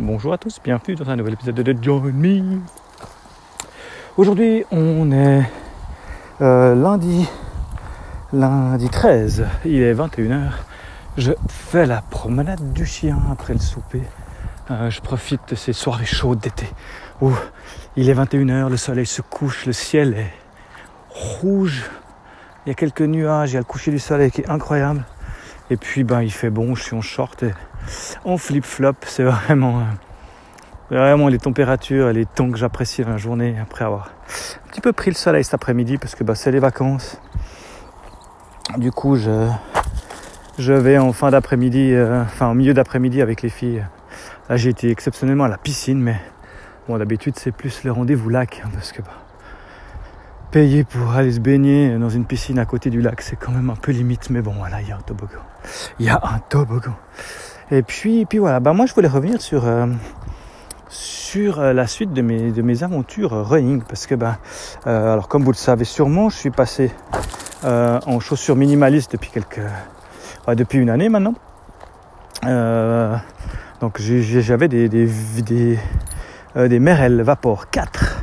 bonjour à tous, bienvenue dans un nouvel épisode de Join Me. Aujourd'hui, on est euh, lundi, lundi 13, il est 21h. Je fais la promenade du chien après le souper. Euh, je profite de ces soirées chaudes d'été où il est 21h, le soleil se couche, le ciel est rouge, il y a quelques nuages, il y a le coucher du soleil qui est incroyable. Et puis ben il fait bon, je suis en short et en flip-flop. C'est vraiment, euh, vraiment les températures et les temps que j'apprécie dans la journée après avoir un petit peu pris le soleil cet après-midi parce que ben, c'est les vacances. Du coup je, je vais en fin d'après-midi, euh, enfin en milieu d'après-midi avec les filles. Là j'ai été exceptionnellement à la piscine mais bon d'habitude c'est plus le rendez-vous lac hein, parce que bah, payer pour aller se baigner dans une piscine à côté du lac, c'est quand même un peu limite. Mais bon, voilà, il y a un toboggan. Il y a un toboggan. Et puis, puis voilà, bah moi je voulais revenir sur, euh, sur euh, la suite de mes, de mes aventures running. Parce que, bah, euh, alors comme vous le savez sûrement, je suis passé en chaussures minimalistes depuis quelques. depuis une année maintenant. donc j'avais des, des, des, des Merrell Vapor 4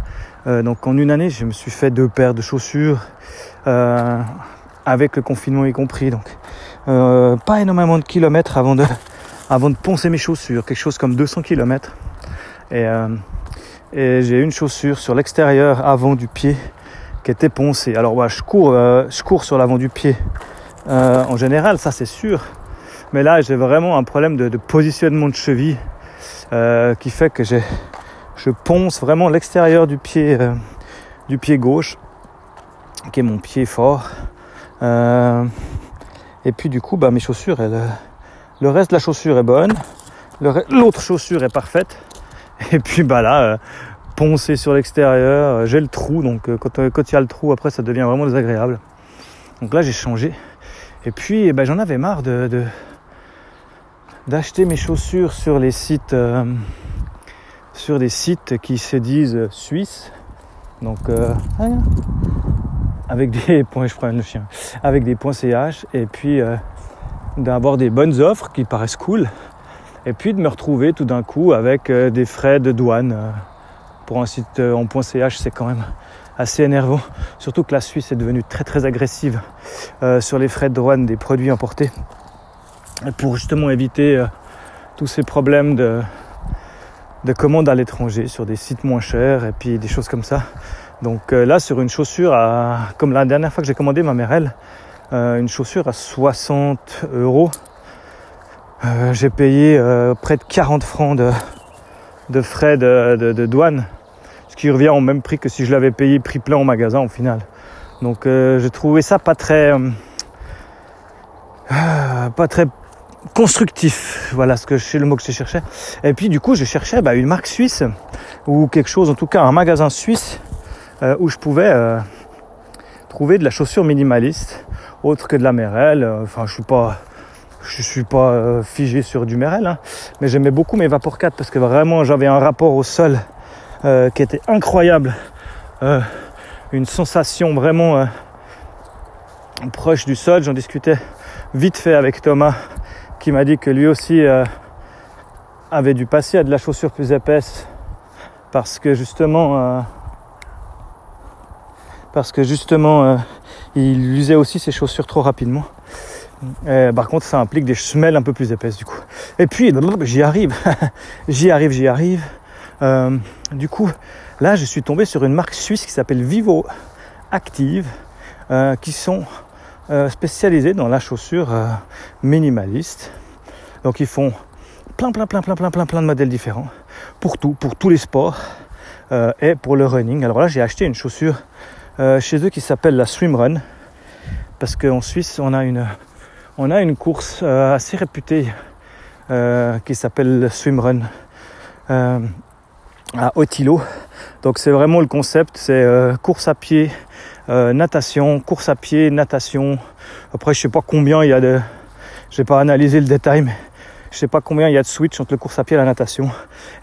euh, donc en une année, je me suis fait deux paires de chaussures euh, avec le confinement y compris. Donc euh, pas énormément de kilomètres avant de, avant de poncer mes chaussures, quelque chose comme 200 kilomètres. Et, et j'ai une chaussure sur l'extérieur avant du pied qui était poncée. Alors ouais, je cours, je cours sur l'avant du pied en général, ça c'est sûr. Mais là, j'ai vraiment un problème de, de positionnement de cheville qui fait que j'ai je ponce vraiment l'extérieur du pied, euh, du pied gauche, qui est mon pied fort. Euh, et puis du coup, bah, mes chaussures, euh, le reste de la chaussure est bonne, l'autre chaussure est parfaite. Et puis bah là, poncer sur l'extérieur, j'ai le trou, donc quand il y a le trou, après ça devient vraiment désagréable. Donc là, j'ai changé. Et puis, bah, j'en avais marre de, d'acheter mes chaussures sur les sites sur des sites qui se disent suisses. Donc euh, avec des points, je prends le chien, avec des points CH et puis euh, d'avoir des bonnes offres qui paraissent cool. Et puis de me retrouver tout d'un coup avec euh, des frais de douane. pour un site en point CH, c'est quand même assez énervant. Surtout que la Suisse est devenue très très agressive sur les frais de douane des produits importés. pour justement éviter tous ces problèmes de, de commandes à l'étranger sur des sites moins chers et puis des choses comme ça. Donc euh, là sur une chaussure comme la dernière fois que j'ai commandé ma mère elle, euh, une chaussure à 60 euros. Euh, j'ai payé près de 40 francs de, de frais de, douane, ce qui revient au même prix que si je l'avais payé prix plein au magasin au final. Donc j'ai trouvé ça pas très pas très constructif. Voilà ce que c'est le mot que je cherchais. Et puis du coup, je cherchais bah, une marque suisse ou quelque chose, en tout cas un magasin suisse euh, où je pouvais euh, trouver de la chaussure minimaliste, autre que de la Merrell. Enfin, je suis pas, je suis pas euh, figé sur du Merrell, hein. mais j'aimais beaucoup mes Vapor 4 parce que vraiment j'avais un rapport au sol qui était incroyable, une sensation vraiment proche du sol. J'en discutais vite fait avec Thomas qui m'a dit que lui aussi euh, avait dû passer à de la chaussure plus épaisse parce que justement euh, parce que justement euh, il usait aussi ses chaussures trop rapidement. par contre ça implique des semelles un peu plus épaisses du coup. Et puis j'y arrive, j'y arrive, j'y arrive. du coup là je suis tombé sur une marque suisse qui s'appelle Vivo Active qui sont euh, spécialisés dans la chaussure euh, minimaliste. Donc ils font plein, plein, plein, plein, plein, plein, plein de modèles différents pour tout, pour tous les sports euh, et pour le running. Alors là, j'ai acheté une chaussure chez eux qui s'appelle la Swimrun parce qu'en Suisse, on a une, on a une course assez réputée qui s'appelle Swimrun à Otilo. Donc c'est vraiment le concept, c'est course à pied euh, natation, course à pied, natation. Après, je sais pas combien il y a de. Je pas analyser le détail, mais je sais pas combien il y a de switch entre le course à pied et la natation.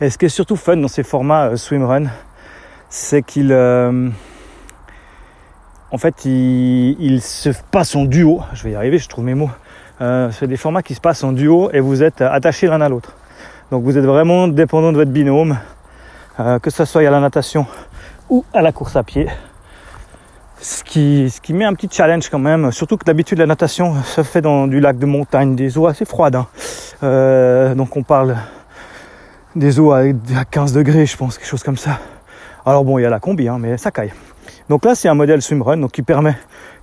Et ce qui est surtout fun dans ces formats euh, swimrun, c'est qu'il, euh, en fait, il, se passe en duo. Je vais y arriver, je trouve mes mots. c'est des formats qui se passent en duo et vous êtes attachés l'un à l'autre. Donc vous êtes vraiment dépendant de votre binôme, euh, que ce soit à la natation ou à la course à pied. Ce qui, ce qui met un petit challenge quand même, surtout que d'habitude la natation se fait dans du lac de montagne, des eaux assez froides. Hein. Euh, donc on parle des eaux à 15 degrés, je pense, quelque chose comme ça. Alors bon, il y a la combi, hein, mais ça caille. Donc là, c'est un modèle swimrun, donc qui permet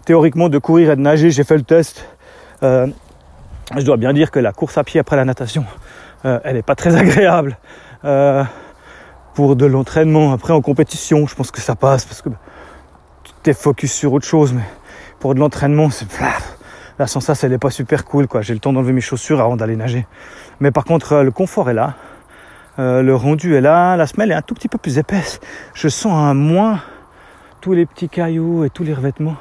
théoriquement de courir et de nager. J'ai fait le test. Euh, je dois bien dire que la course à pied après la natation, euh, elle n'est pas très agréable. Euh, pour de l'entraînement, après en compétition, je pense que ça passe parce que tu es focus sur autre chose, mais pour de l'entraînement, c'est la sensation elle est pas super cool quoi. J'ai le temps d'enlever mes chaussures avant d'aller nager. Mais par contre, le confort est là. le rendu est là, la semelle est un tout petit peu plus épaisse. Je sens un moins tous les petits cailloux et tous les revêtements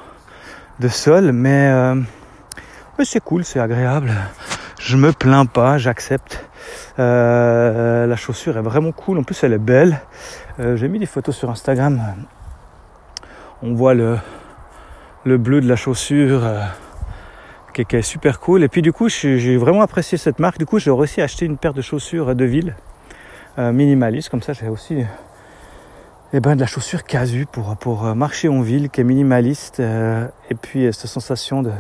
de sol, mais, euh, c'est cool, c'est agréable. Je me plains pas, j'accepte. Euh, la chaussure est vraiment cool, en plus elle est belle. Euh, j'ai mis des photos sur Instagram. On voit le, le bleu de la chaussure qui, est super cool. Et puis du coup, j'ai vraiment apprécié cette marque. Du coup, j'ai réussi à acheter une paire de chaussures de ville minimaliste. Comme ça, j'ai aussi eh ben, de la chaussure casu pour, pour euh, marcher en ville qui est minimaliste euh, et puis euh, cette sensation de,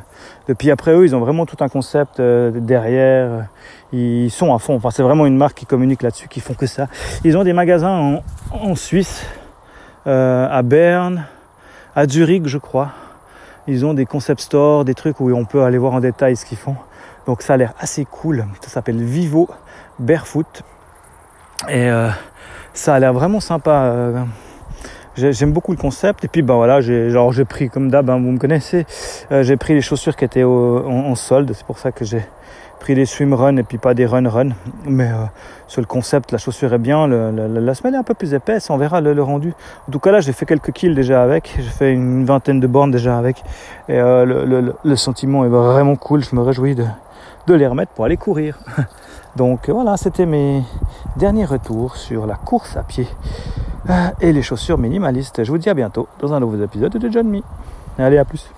de puis après eux ils ont vraiment tout un concept derrière ils sont à fond. Enfin c'est vraiment une marque qui communique là-dessus qui font que ça. Ils ont des magasins en, en Suisse à Berne à Zurich je crois. Ils ont des concept stores des trucs où on peut aller voir en détail ce qu'ils font. Donc ça a l'air assez cool. Ça s'appelle Vivo Barefoot et ça a l'air vraiment sympa. Euh, j'aime beaucoup le concept. Et puis bah voilà, j'ai genre j'ai pris comme d'hab, hein, vous me connaissez, euh, j'ai pris les chaussures qui étaient en, solde. C'est pour ça que j'ai pris des swim run et puis pas des run run. Mais euh, sur le concept, la chaussure est bien. la semelle est un peu plus épaisse. On verra le, rendu. En tout cas là, j'ai fait quelques kills déjà avec. J'ai fait une vingtaine de bornes déjà avec. Et le, le, sentiment est vraiment cool. Je me réjouis de, de les remettre pour aller courir. Donc voilà, c'était mes derniers retours sur la course à pied euh, et les chaussures minimalistes. Je vous dis à bientôt dans un nouveau épisode de John Me. Allez, à plus.